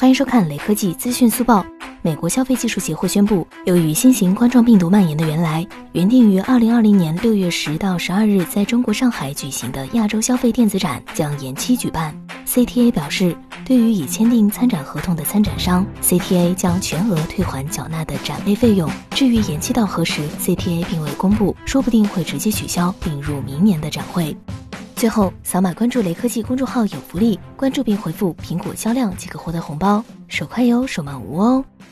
欢迎收看雷科技资讯速报。美国消费技术协会宣布，由于新型冠状病毒蔓延的原来，原定于二零二零年六月十到十二日在中国上海举行的亚洲消费电子展将延期举办。CTA 表示，对于已签订参展合同的参展商，CTA 将全额退还缴纳的展位费用。至于延期到何时，CTA 并未公布，说不定会直接取消并入明年的展会。最后，扫码关注雷科技公众号有福利，关注并回复“苹果销量”即可获得红包，手快有，手慢无哦。